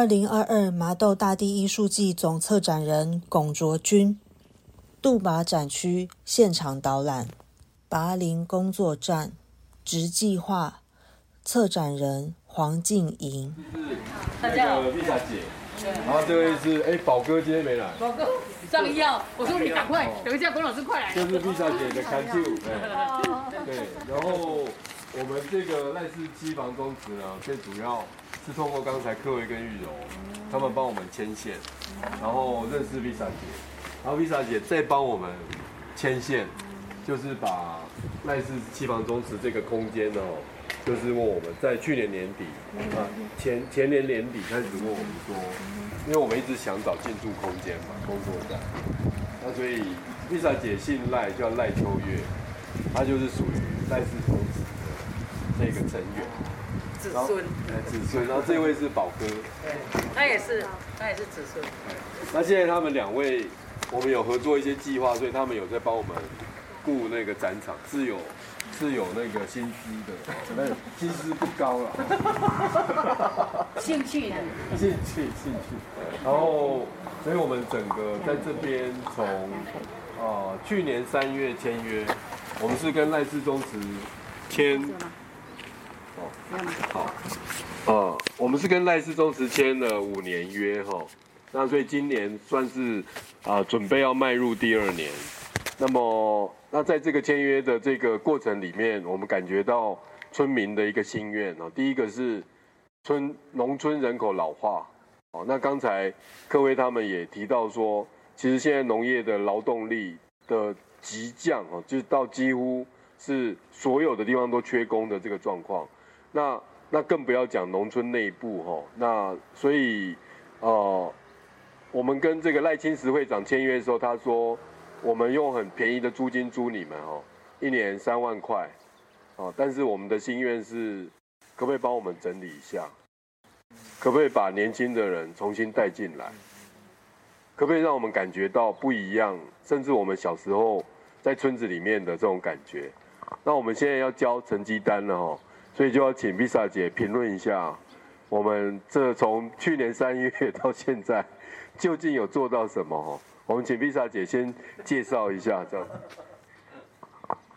二零二二麻豆大地艺术季总策展人龚卓君，杜马展区现场导览，拔林工作站，直计划，策展人黄静莹。大家好，丽莎姐。然后这位是哎，宝哥今天没来。宝哥上药，我说你赶快，等一下龚老师快来。这是丽莎姐的 Can Do。对，然后我们这个赖氏机房宗祠呢，最主要。是通过刚才柯维跟玉柔，他们帮我们牵线，然后认识 Visa 姐，然后 Visa 姐再帮我们牵线，就是把赖氏七房宗祠这个空间哦，就是问我们在去年年底啊前前年年底开始问我们说，因为我们一直想找建筑空间嘛，工作站，那所以 Visa 姐姓赖，叫赖秋月，她就是属于赖氏宗祠的那个成员。子孙，子孙，然后这位是宝哥，对，他也是，他也是子孙。那现在他们两位，我们有合作一些计划，所以他们有在帮我们雇那个展场，是有是有那个薪资的，那薪资不高了。兴趣呢？兴趣，兴趣。然后，所以我们整个在这边从啊去年三月签约，我们是跟赖氏宗祠签。好，呃，我们是跟赖氏宗祠签了五年约哈，那所以今年算是啊准备要迈入第二年。那么，那在这个签约的这个过程里面，我们感觉到村民的一个心愿哦。第一个是村农村人口老化，哦，那刚才各位他们也提到说，其实现在农业的劳动力的急降哦，就是到几乎是所有的地方都缺工的这个状况。那那更不要讲农村内部哈，那所以，呃，我们跟这个赖清石会长签约的时候，他说我们用很便宜的租金租你们哦，一年三万块，哦，但是我们的心愿是，可不可以帮我们整理一下？可不可以把年轻的人重新带进来？可不可以让我们感觉到不一样？甚至我们小时候在村子里面的这种感觉？那我们现在要交成绩单了哈。所以就要请 Visa 姐评论一下，我们这从去年三月到现在，究竟有做到什么？我们请 Visa 姐先介绍一下，这样。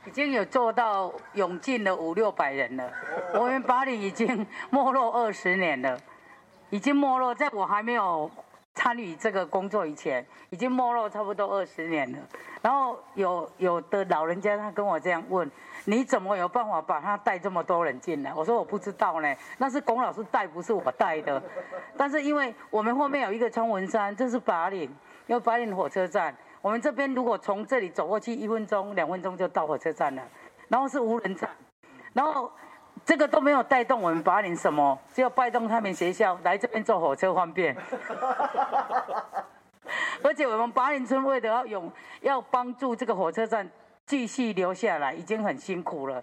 已经有做到涌进了五六百人了。我们巴黎已经没落二十年了，已经没落，在我还没有参与这个工作以前，已经没落差不多二十年了。然后有有的老人家他跟我这样问。你怎么有办法把他带这么多人进来？我说我不知道呢，那是龚老师带，不是我带的。但是因为我们后面有一个冲文山，这是八岭，因为八岭火车站，我们这边如果从这里走过去，一分钟、两分钟就到火车站了。然后是无人站，然后 这个都没有带动我们八岭什么，只有带动他们学校来这边坐火车方便。而且我们八岭村为了要永，要帮助这个火车站。继续留下来已经很辛苦了，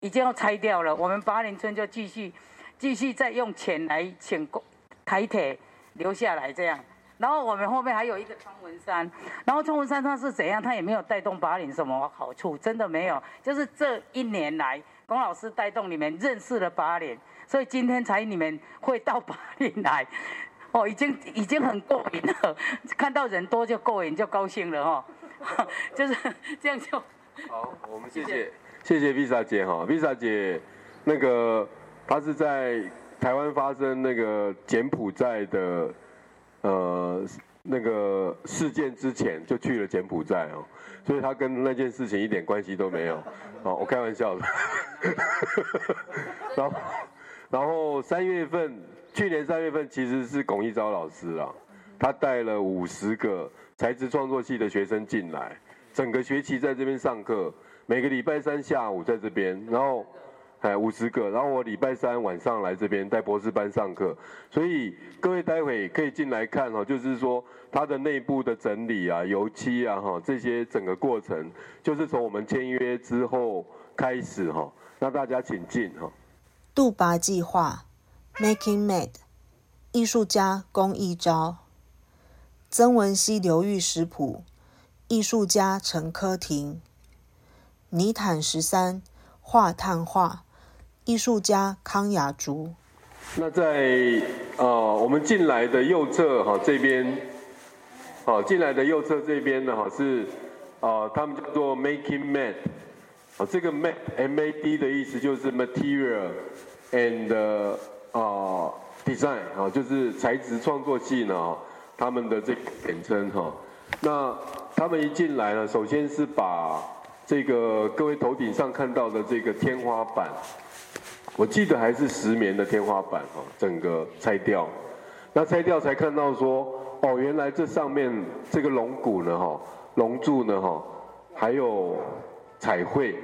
已经要拆掉了。我们八林村就继续，继续再用钱来请工台铁留下来这样。然后我们后面还有一个冲文山，然后冲文山它是怎样？它也没有带动八林什么好处，真的没有。就是这一年来，龚老师带动你们认识了八年，所以今天才你们会到八年来。哦，已经已经很过瘾了，看到人多就过瘾，就高兴了哈。就是这样就好，我们谢谢谢谢 Visa 姐哈，Visa 姐那个她是在台湾发生那个柬埔寨的呃那个事件之前就去了柬埔寨哦，所以她跟那件事情一点关系都没有，哦，我开玩笑的，然后然后三月份去年三月份其实是龚一昭老师啊，他带了五十个。材质创作系的学生进来，整个学期在这边上课，每个礼拜三下午在这边，然后，哎五十个，然后我礼拜三晚上来这边带博士班上课，所以各位待会可以进来看哈，就是说它的内部的整理啊、油漆啊哈这些整个过程，就是从我们签约之后开始哈，那大家请进哈。杜拔计划，Making Made，艺术家龚一昭。曾文溪流域食谱，艺术家陈科廷；泥坦十三画炭画，艺术家康雅竹。那在呃，我们进来的右侧哈这边，好，进来的右侧这边呢哈是，啊，他们叫做 making mat，啊，这个 mat M A D 的意思就是 material and 啊 design 啊，就是材质创作系呢，他们的这个简称哈。那他们一进来呢，首先是把这个各位头顶上看到的这个天花板。我记得还是石棉的天花板哈，整个拆掉，那拆掉才看到说，哦，原来这上面这个龙骨呢哈，龙柱呢哈，还有彩绘，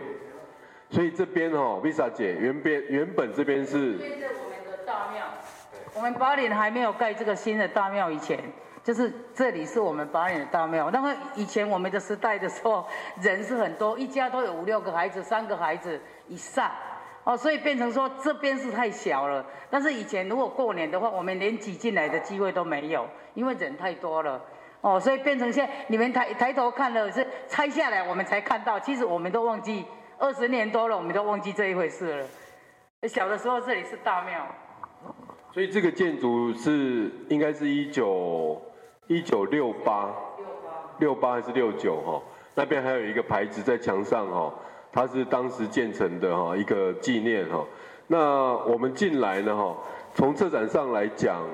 所以这边哦，Visa 姐原边原本这边是。这是我们的大庙，我们八里还没有盖这个新的大庙以前，就是这里是我们八里的大庙。那么以前我们的时代的时候，人是很多，一家都有五六个孩子，三个孩子以上。哦，所以变成说这边是太小了。但是以前如果过年的话，我们连挤进来的机会都没有，因为人太多了。哦，所以变成现在你们抬抬头看了是拆下来，我们才看到。其实我们都忘记二十年多了，我们都忘记这一回事了。小的时候这里是大庙。所以这个建筑是应该是一九一九六八六八还是六九哈？那边还有一个牌子在墙上哈。它是当时建成的哈一个纪念哈，那我们进来呢哈，从策展上来讲，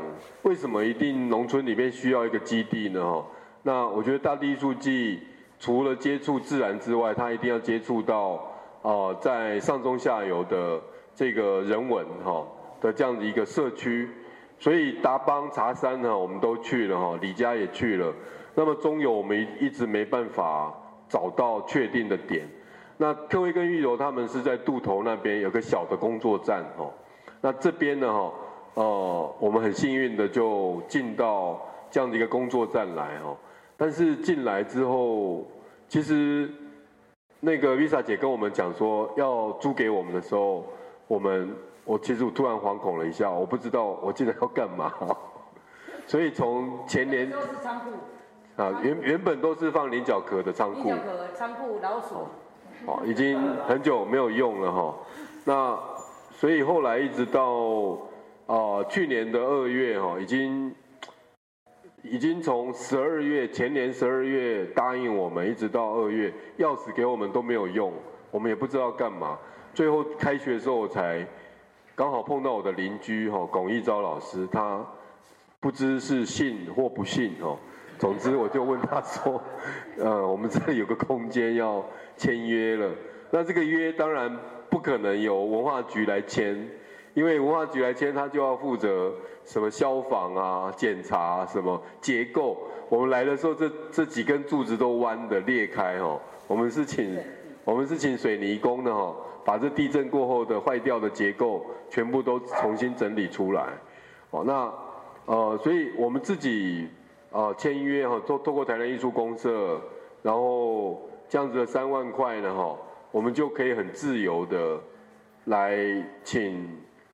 为什么一定农村里面需要一个基地呢哈？那我觉得大地艺术季除了接触自然之外，它一定要接触到哦在上中下游的这个人文哈的这样的一个社区，所以达邦茶山呢我们都去了哈，李家也去了，那么中游我们一直没办法找到确定的点。那特威跟玉柔他们是在渡头那边有个小的工作站哦，那这边呢哈，呃，我们很幸运的就进到这样的一个工作站来哦，但是进来之后，其实那个 Visa 姐跟我们讲说要租给我们的时候，我们我其实我突然惶恐了一下，我不知道我进来要干嘛，所以从前年都是仓库啊，原原本都是放菱角壳的仓库，菱角壳仓库老鼠。哦，已经很久没有用了哈。那所以后来一直到啊去年的二月哈，已经已经从十二月前年十二月答应我们，一直到二月钥匙给我们都没有用，我们也不知道干嘛。最后开学的时候我才刚好碰到我的邻居哈龚一昭老师，他不知是信或不信哦。总之我就问他说，呃，我们这里有个空间要。签约了，那这个约当然不可能由文化局来签，因为文化局来签，他就要负责什么消防啊、检查什么结构。我们来的时候，这这几根柱子都弯的裂开哈。我们是请我们是请水泥工的哈，把这地震过后的坏掉的结构全部都重新整理出来。哦，那呃，所以我们自己呃签约哈，透透过台南艺术公社，然后。这样子的三万块呢，哈，我们就可以很自由的来请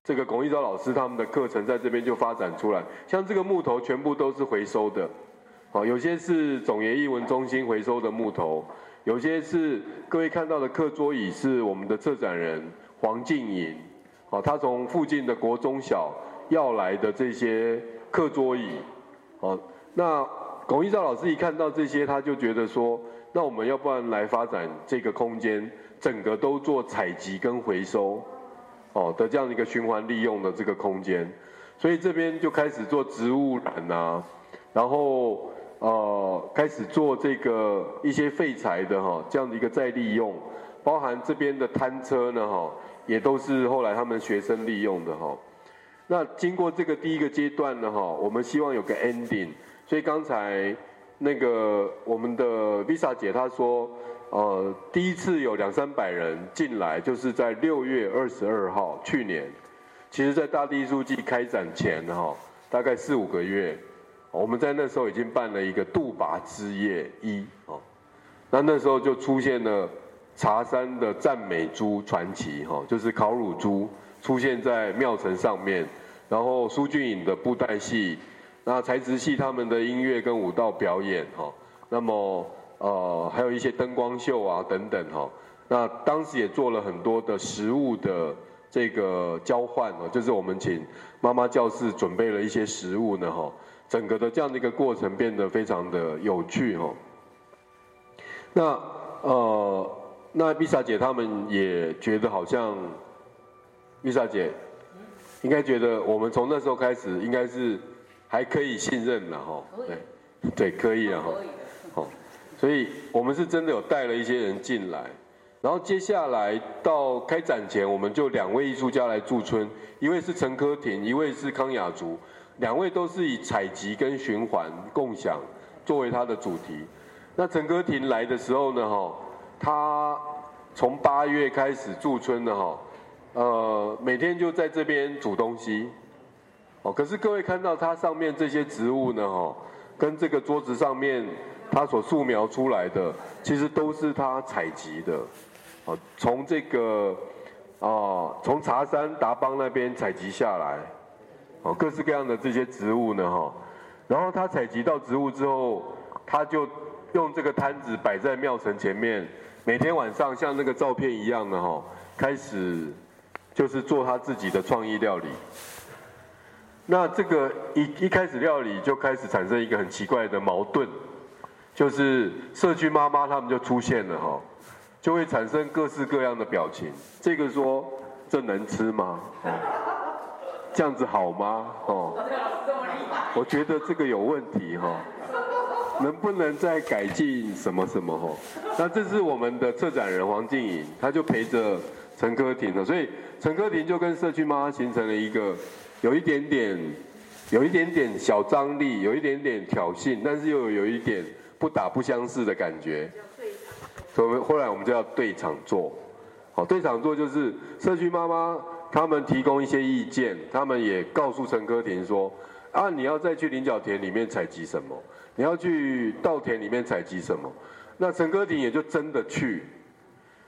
这个龚一昭老师他们的课程在这边就发展出来。像这个木头全部都是回收的，好，有些是总研艺文中心回收的木头，有些是各位看到的课桌椅是我们的策展人黄静颖，好，他从附近的国中小要来的这些课桌椅，好，那龚一昭老师一看到这些，他就觉得说。那我们要不然来发展这个空间，整个都做采集跟回收，哦的这样一个循环利用的这个空间，所以这边就开始做植物染啊，然后呃开始做这个一些废材的哈这样的一个再利用，包含这边的摊车呢哈，也都是后来他们学生利用的哈。那经过这个第一个阶段呢哈，我们希望有个 ending，所以刚才。那个我们的 Visa 姐她说，呃，第一次有两三百人进来，就是在六月二十二号，去年，其实，在大地艺术季开展前哈，大概四五个月，我们在那时候已经办了一个杜拔之夜一哦，那那时候就出现了茶山的赞美猪传奇哈，就是烤乳猪出现在庙城上面，然后苏俊颖的布袋戏。那材质系他们的音乐跟舞蹈表演哈，那么呃还有一些灯光秀啊等等哈，那当时也做了很多的食物的这。这个交换哦，就是我们请妈妈教室准备了一些食物呢哈，整个的这样的一个过程变得非常的有趣哈。那呃，那丽莎姐他们也觉得好像，丽莎姐应该觉得我们从那时候开始应该是还可以信任了哈，对，对，可以了哈，好，所以我们是真的有带了一些人进来。然后接下来到开展前，我们就两位艺术家来驻村，一位是陈科廷，一位是康雅竹，两位都是以采集跟循环共享作为他的主题。那陈科廷来的时候呢，哈，他从八月开始驻村的哈，呃，每天就在这边煮东西，哦，可是各位看到它上面这些植物呢，哈，跟这个桌子上面他所素描出来的，其实都是他采集的。哦，从这个啊，从茶山达邦那边采集下来，哦，各式各样的这些植物呢，哈，然后他采集到植物之后，他就用这个摊子摆在庙城前面，每天晚上像那个照片一样的哈，开始就是做他自己的创意料理。那这个一一开始料理就开始产生一个很奇怪的矛盾，就是社区妈妈他们就出现了哈。就会产生各式各样的表情。这个说这能吃吗？这样子好吗？哦，我觉得这个有问题哈。能不能再改进什么什么哈？那这是我们的策展人黄静颖，他就陪着陈科廷了，所以陈科廷就跟社区妈妈形成了一个有一点点、有一点点小张力，有一点点挑衅，但是又有一点不打不相识的感觉。所以后来我们就要对场做，好，对场做就是社区妈妈他们提供一些意见，他们也告诉陈科廷说，啊，你要再去菱角田里面采集什么，你要去稻田里面采集什么，那陈科廷也就真的去，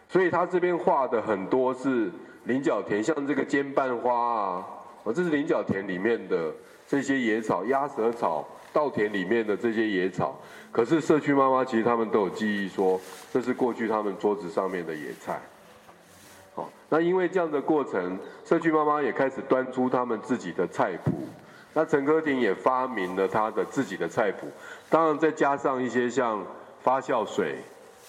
所以他这边画的很多是菱角田，像这个尖瓣花啊，哦，这是菱角田里面的这些野草，鸭舌草。稻田里面的这些野草，可是社区妈妈其实他们都有记忆，说这是过去他们桌子上面的野菜。好，那因为这样的过程，社区妈妈也开始端出他们自己的菜谱。那陈科廷也发明了他的自己的菜谱，当然再加上一些像发酵水，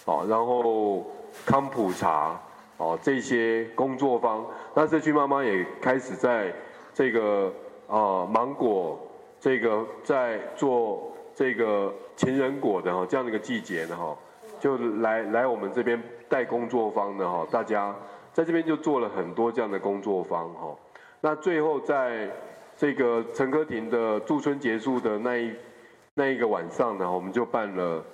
哦，然后康普茶，哦，这些工作坊。那社区妈妈也开始在这个啊芒果。这个在做这个情人果的哈这样的一个季节呢哈，就来来我们这边带工作坊的哈，大家在这边就做了很多这样的工作坊哈。那最后在这个陈科廷的驻村结束的那一那一个晚上呢，我们就办了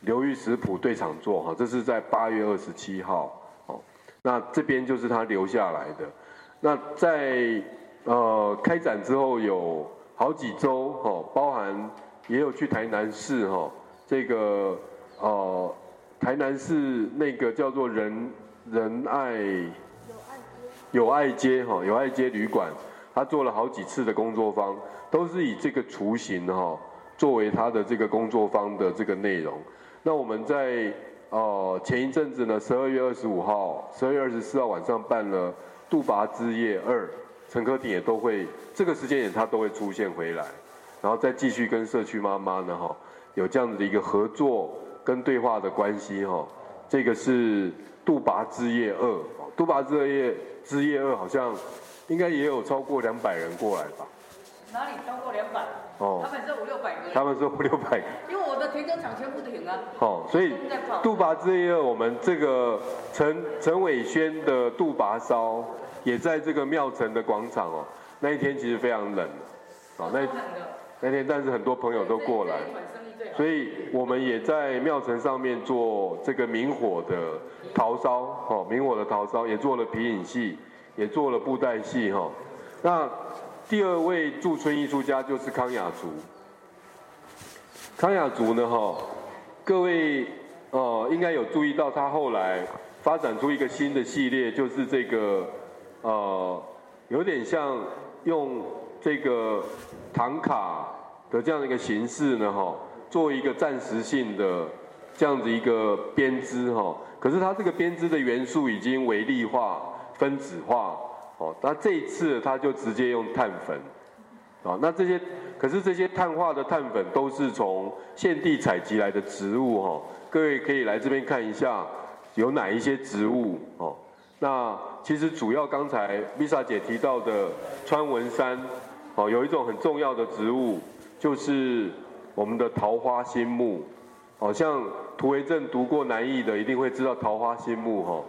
流域食谱对场座哈，这是在八月二十七号哦。那这边就是他留下来的。那在呃开展之后有。好几周哈，包含也有去台南市哈，这个呃台南市那个叫做仁仁爱有爱街哈有爱街旅馆，他做了好几次的工作坊，都是以这个雏形哈作为他的这个工作坊的这个内容。那我们在呃前一阵子呢，十二月二十五号、十二月二十四号晚上办了杜拔之夜二。陈科廷也都会这个时间点，他都会出现回来，然后再继续跟社区妈妈呢，哈，有这样子的一个合作跟对话的关系，哈。这个是杜拔之夜二，杜拔之夜之夜二好像应该也有超过两百人过来吧？哪里超过两百？哦，他们是五六百个。他们是五六百个。因为我的停车场全部停啊。哦，所以杜拔之夜二，我们这个陈陈伟轩的杜拔烧。也在这个庙城的广场哦，那一天其实非常冷，啊，那那天但是很多朋友都过来，所以我们也在庙城上面做这个明火的陶烧，哦，明火的陶烧也做了皮影戏，也做了布袋戏，哈。那第二位驻村艺术家就是康雅竹，康雅竹呢，哈，各位哦应该有注意到他后来发展出一个新的系列，就是这个。呃，有点像用这个唐卡的这样的一个形式呢，哈，做一个暂时性的这样子一个编织，哈。可是它这个编织的元素已经微粒化、分子化，哦，那这一次它就直接用碳粉，啊，那这些可是这些碳化的碳粉都是从现地采集来的植物哈，各位可以来这边看一下有哪一些植物哦。那其实主要刚才 Lisa 姐提到的川文山，哦，有一种很重要的植物就是我们的桃花心木，好像涂维正读过南艺的一定会知道桃花心木哈。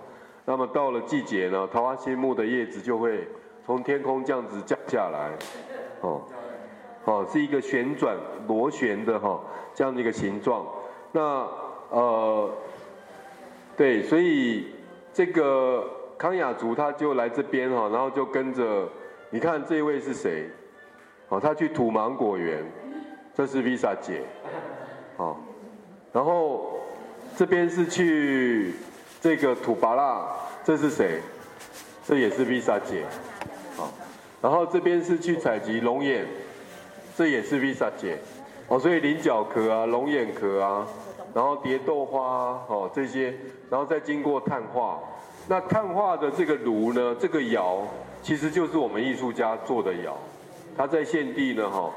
那么到了季节呢，桃花心木的叶子就会从天空这样子降下来，哦，哦，是一个旋转螺旋的哈这样的一个形状。那呃，对，所以这个康雅族他就来这边哈，然后就跟着，你看这位是谁？哦，他去土芒果园，这是 Visa 姐，哦，然后这边是去。这个土巴拉，这是谁？这也是 Visa 姐，哦。然后这边是去采集龙眼，这也是 Visa 姐，哦，所以菱角壳啊、龙眼壳啊，然后蝶豆花哦这些，然后再经过碳化。那碳化的这个炉呢，这个窑其实就是我们艺术家做的窑，它在现地呢哈，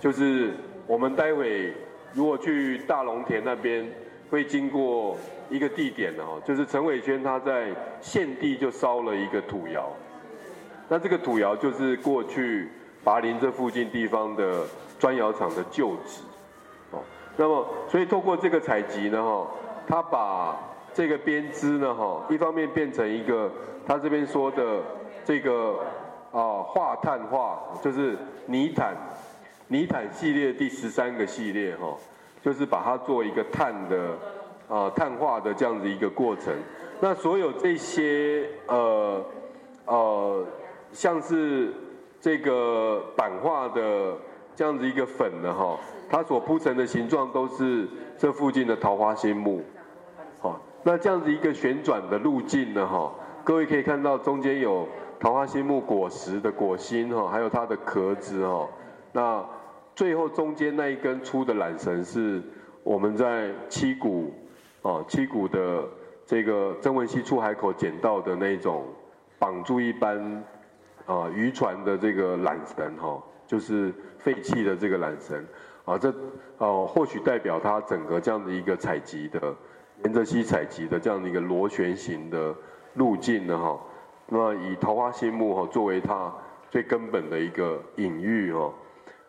就是我们待会如果去大龙田那边会经过。一个地点呢，哈，就是陈伟轩他在现地就烧了一个土窑，那这个土窑就是过去拔林这附近地方的砖窑厂的旧址，哦，那么所以透过这个采集呢，哈，他把这个编织呢，哈，一方面变成一个他这边说的这个啊化碳化，就是泥毯泥毯系列第十三个系列，哈，就是把它做一个碳的。啊，碳化的这样子一个过程，那所有这些呃呃，像是这个版画的这样子一个粉的哈，它所铺成的形状都是这附近的桃花心木，那这样子一个旋转的路径呢哈，各位可以看到中间有桃花心木果实的果心哈，还有它的壳子哈，那最后中间那一根粗的缆绳是我们在七股。哦，七股的这个曾文溪出海口捡到的那种绑住一般啊渔船的这个缆绳哈，就是废弃的这个缆绳啊，这哦或许代表它整个这样的一个采集的沿着溪采集的这样的一个螺旋形的路径呢哈，那以桃花心木哈作为它最根本的一个隐喻哈，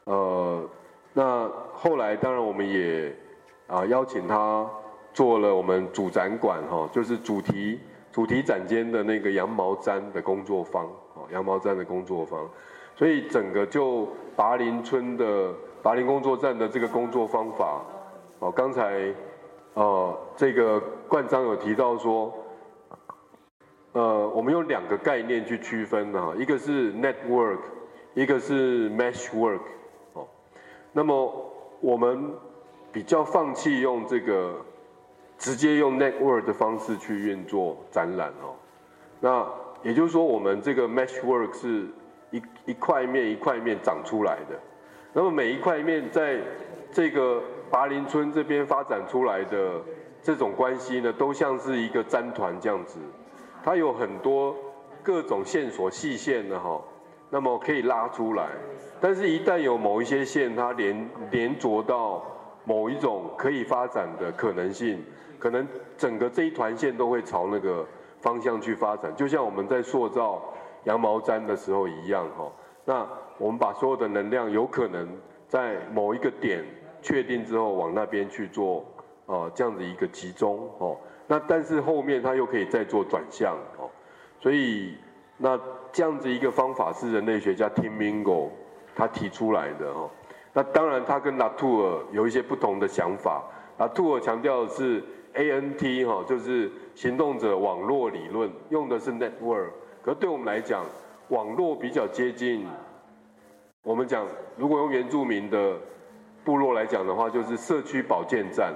呃，那后来当然我们也啊邀请他。做了我们主展馆哈，就是主题主题展间的那个羊毛毡的工作坊，哦，羊毛毡的工作坊，所以整个就拔林村的拔林工作站的这个工作方法，哦，刚才呃这个冠章有提到说，呃，我们用两个概念去区分的哈，一个是 network，一个是 mesh work，哦，那么我们比较放弃用这个。直接用 network 的方式去运作展览哦，那也就是说，我们这个 mesh work 是一一块面一块面长出来的，那么每一块面在这个拔林村这边发展出来的这种关系呢，都像是一个粘团这样子，它有很多各种线索细线的哈，那么可以拉出来，但是一旦有某一些线它连连着到某一种可以发展的可能性。可能整个这一团线都会朝那个方向去发展，就像我们在塑造羊毛毡的时候一样哈。那我们把所有的能量有可能在某一个点确定之后往那边去做啊这样子一个集中哦。那但是后面它又可以再做转向哦。所以那这样子一个方法是人类学家 Tim Mingo 他提出来的哦。那当然他跟拉图尔有一些不同的想法，拉图尔强调的是。A N T 哈，就是行动者网络理论，用的是 network。可对我们来讲，网络比较接近。我们讲，如果用原住民的部落来讲的话，就是社区保健站。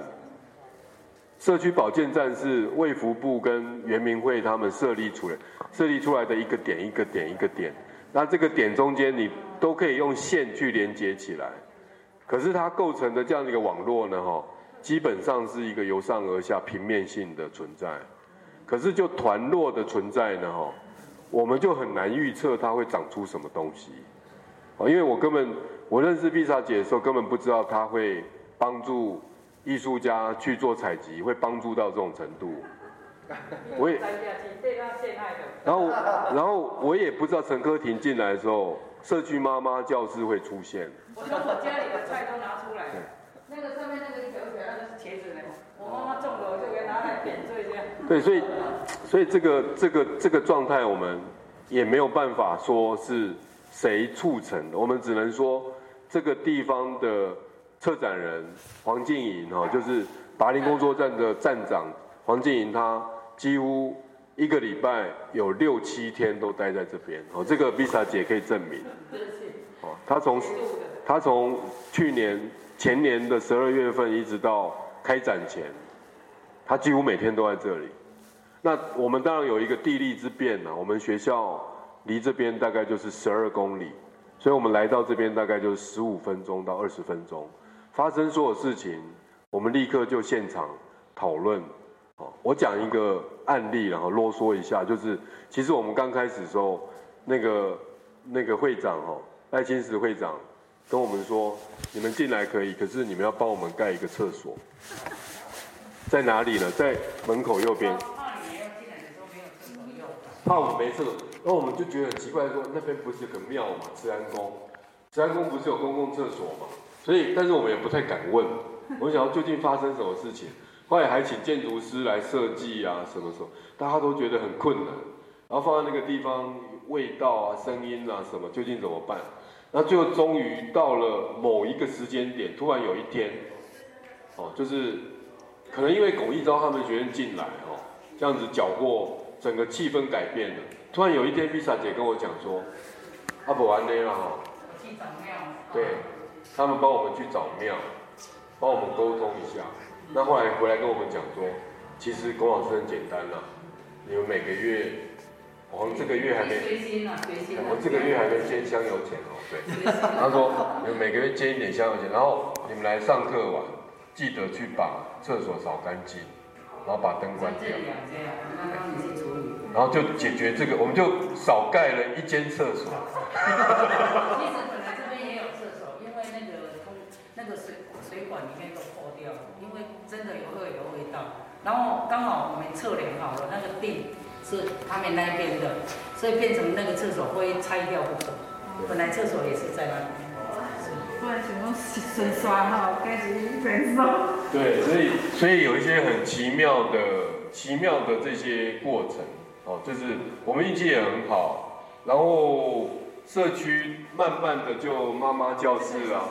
社区保健站是卫福部跟原民会他们设立出来、设立出来的一个点一个点一个点。那这个点中间，你都可以用线去连接起来。可是它构成的这样的一个网络呢，哈。基本上是一个由上而下平面性的存在，可是就团络的存在呢，哈，我们就很难预测它会长出什么东西。哦，因为我根本我认识碧莎姐的时候，根本不知道她会帮助艺术家去做采集，会帮助到这种程度。我也，然后然后我也不知道陈科婷进来的时候，社区妈妈教室会出现。我从我家里的菜都拿出来，那个上面那个一条条那个是茄子呢，我妈妈种的，我就给拿来点缀这样。对，所以所以这个这个这个状态，我们也没有办法说是谁促成的，我们只能说这个地方的策展人黄静莹哈，就是达林工作站的站长黄静莹，她几乎一个礼拜有六七天都待在这边，哦，这个 Visa 姐可以证明。哦，他从她从去年前年的十二月份一直到开展前，她几乎每天都在这里。那我们当然有一个地利之便呢，我们学校离这边大概就是十二公里，所以我们来到这边大概就是十五分钟到二十分钟。发生所有事情，我们立刻就现场讨论。哦，我讲一个案例，然后啰嗦一下，就是其实我们刚开始的时候，那个那个会长哦，赖清石会长跟我们说，你们进来可以，可是你们要帮我们盖一个厕所，在哪里呢？在门口右边。怕我们没厕所，那我们就觉得很奇怪，说那边不是有个庙嘛，慈安宫，慈安宫不是有公共厕所嘛？所以，但是我们也不太敢问，我们想要究竟发生什么事情。后来还请建筑师来设计啊，什么什么大家都觉得很困难，然后放在那个地方，味道啊、声音啊什么，究竟怎么办？那最后终于到了某一个时间点，突然有一天，哦，就是可能因为巩义昭他们学院进来哦，这样子搅过。整个气氛改变了。突然有一天，碧莎姐跟我讲说：“阿伯完内了哈。”去找庙。对，他们帮我们去找庙，帮我们沟通一下。那后来回来跟我们讲说，其实龚老师很简单啦，你们每个月，我们这个月还没，我们这个月还没捐香油钱哦。对。他说，你们每个月捐一点香油钱，然后你们来上课完，记得去把厕所扫干净。然后把灯关掉，然后就解决这个，我们就少盖了一间厕所。其实本来这边也有厕所，因为那个通那个水水管里面都破掉了，因为真的有会有味道。然后刚好我们测量好了，那个地是他们那边的，所以变成那个厕所会拆掉不可。本来厕所也是在那边。对，所以所以有一些很奇妙的奇妙的这些过程，哦，就是我们运气也很好，然后社区慢慢的就妈妈教室啊，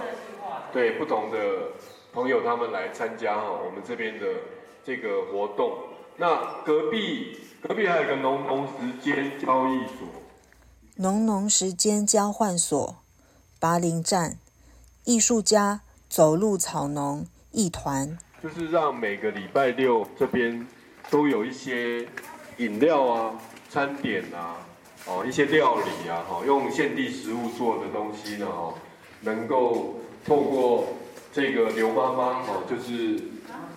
对，不同的朋友他们来参加哈，我们这边的这个活动。那隔壁隔壁还有一个农农时间交易所，农农时间交换所，拔林站。艺术家走路草农一团，就是让每个礼拜六这边都有一些饮料啊、餐点啊、哦一些料理啊，哈，用现地食物做的东西呢，哈，能够透过这个刘妈妈，哦，就是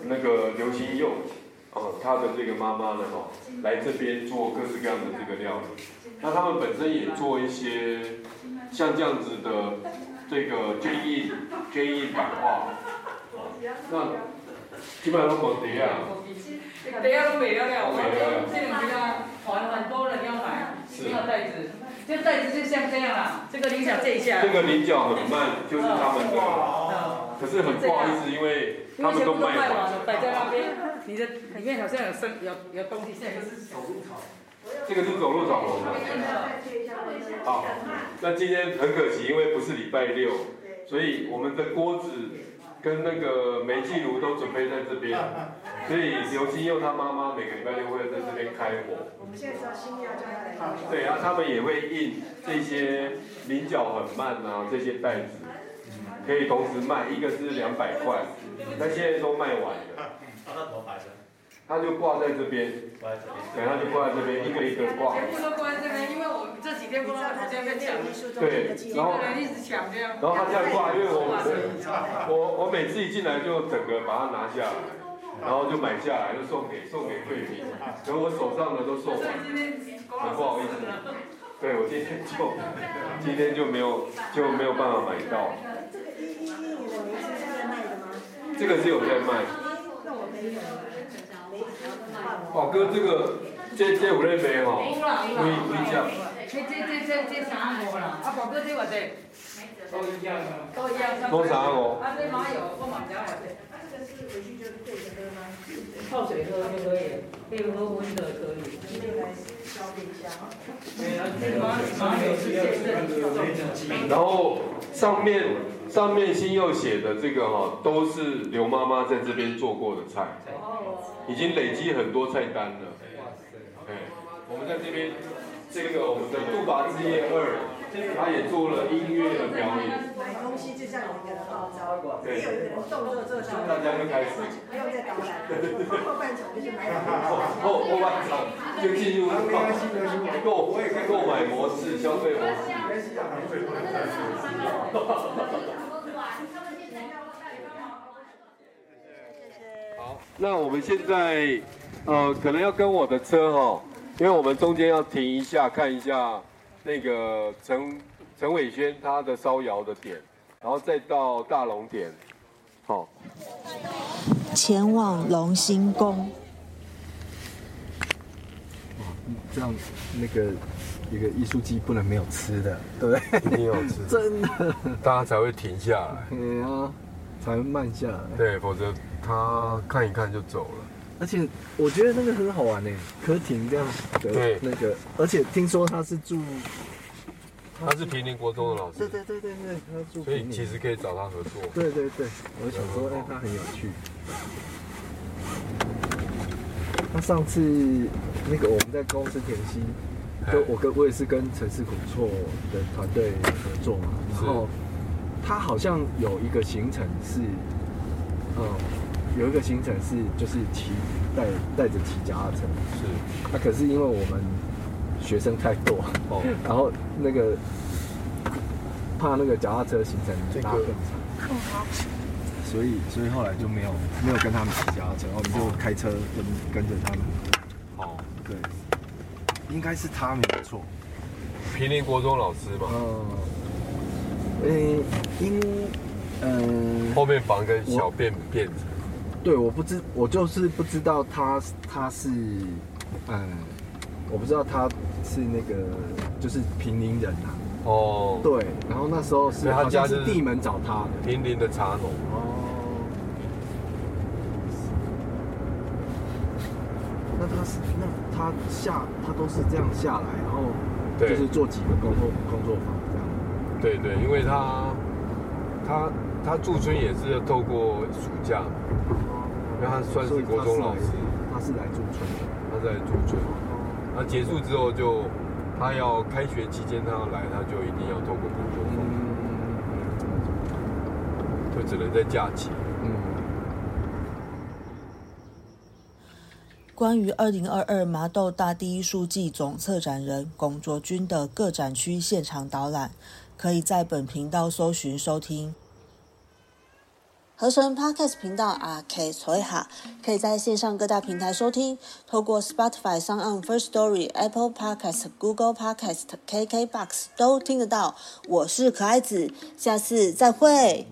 那个刘新佑，哦，他的这个妈妈呢，哈，来这边做各式各样的这个料理。那他们本身也做一些像这样子的。这个捐印捐印版画，那基本上都没得啊。等下都没了了，这两天团很多人要买，没有袋子，这袋子就像这样啦。这个菱角这一下。这个菱角很慢，就是他们的。可是很不好意思，因为他们都卖完了，摆在那边。你的里面好像有生有有东西，现在是走路草。这个是走路找龙的。好，那今天很可惜，因为不是礼拜六，所以我们的锅子跟那个煤气炉都准备在这边，所以刘金佑他妈妈每个礼拜六会在这边开火。我们现在知道新料就来对，然后他们也会印这些菱角很慢啊，这些袋子可以同时卖，一个是两百块，那现在都卖完了。他就挂在这边，对，他就挂在这边，一个一个挂。全部都挂在这边，因为我这几天不知道他这边抢，对，然后一直抢这然后他这样挂，因为我我我我每次一进来就整个把它拿下来，然后就买下来，就送给送给贵宾，然后我手上的都送完，很不好意思，对我今天就今天就没有就没有办法买到。这个是有在卖。宝哥，这个这这有咧卖吼，微微只。这这这这这三五啦，啊宝哥这偌济？都一样的。都一样。都三五。啊这麻油，我嘛不晓得。泡水喝就可以，可以喝温的可以。然后上面上面新又写的这个哈，都是刘妈妈在这边做过的菜，已经累积很多菜单了。哎，我们在这边，这个我们的杜拔之夜二。他也做了音乐的表演。买东西就像一个号召，没有一个人动作做到。大家就开始。不用再导览。后半场就是买后后半场就进入购购买模式、消费模式。好，那我们现在呃，可能要跟我的车哈，因为我们中间要停一下，看一下。那个陈陈伟轩他的烧窑的点，然后再到大龙点，好，前往龙兴宫。这样那个一个艺术季不能没有吃的，对不对？一定要吃，真的，大家才会停下来，对啊，才会慢下来，对，否则他看一看就走了。而且我觉得那个很好玩呢，柯廷这样的那个，而且听说他是住，他是平林国中的老师，对对对对对，他住，所以其实可以找他合作。对对对，我想说，哎，他很有趣。他上次那个我们在公司田心，跟我跟我也是跟城市古错的团队合作嘛，然后他好像有一个行程是，嗯。有一个行程是就是骑带带着骑脚踏车，是。那可是因为我们学生太多，哦，然后那个怕那个脚踏车行程拉更长，所以所以后来就没有没有跟他们骑脚踏车，我们就开车跟跟着他们。哦，对，应该是他没错。平林国中老师吧。嗯，诶，因嗯后面绑个小辫辫子。对，我不知，我就是不知道他他是，嗯，我不知道他是那个就是平林人啊。哦。对，然后那时候是他家是地门找他，平林的茶农。哦。那他是那他下他都是这样下来，然后就是做几个工作工作坊这样。对对，因为他他他驻村也是要透过暑假。因为他算是国中老师，他是来驻村的，他是来驻村。那结束之后就，他要开学期间他要来，他就一定要透过工作坊，就只能在假期。嗯。关于二零二二麻豆大第一书记总策展人龚卓君的各展区现场导览，可以在本频道搜寻收听。合成 Podcast 频道啊，K 崔哈，可以在线上各大平台收听，透过 Spotify、s o n First Story、Apple Podcast、Google Podcast、KKBox 都听得到。我是可爱子，下次再会。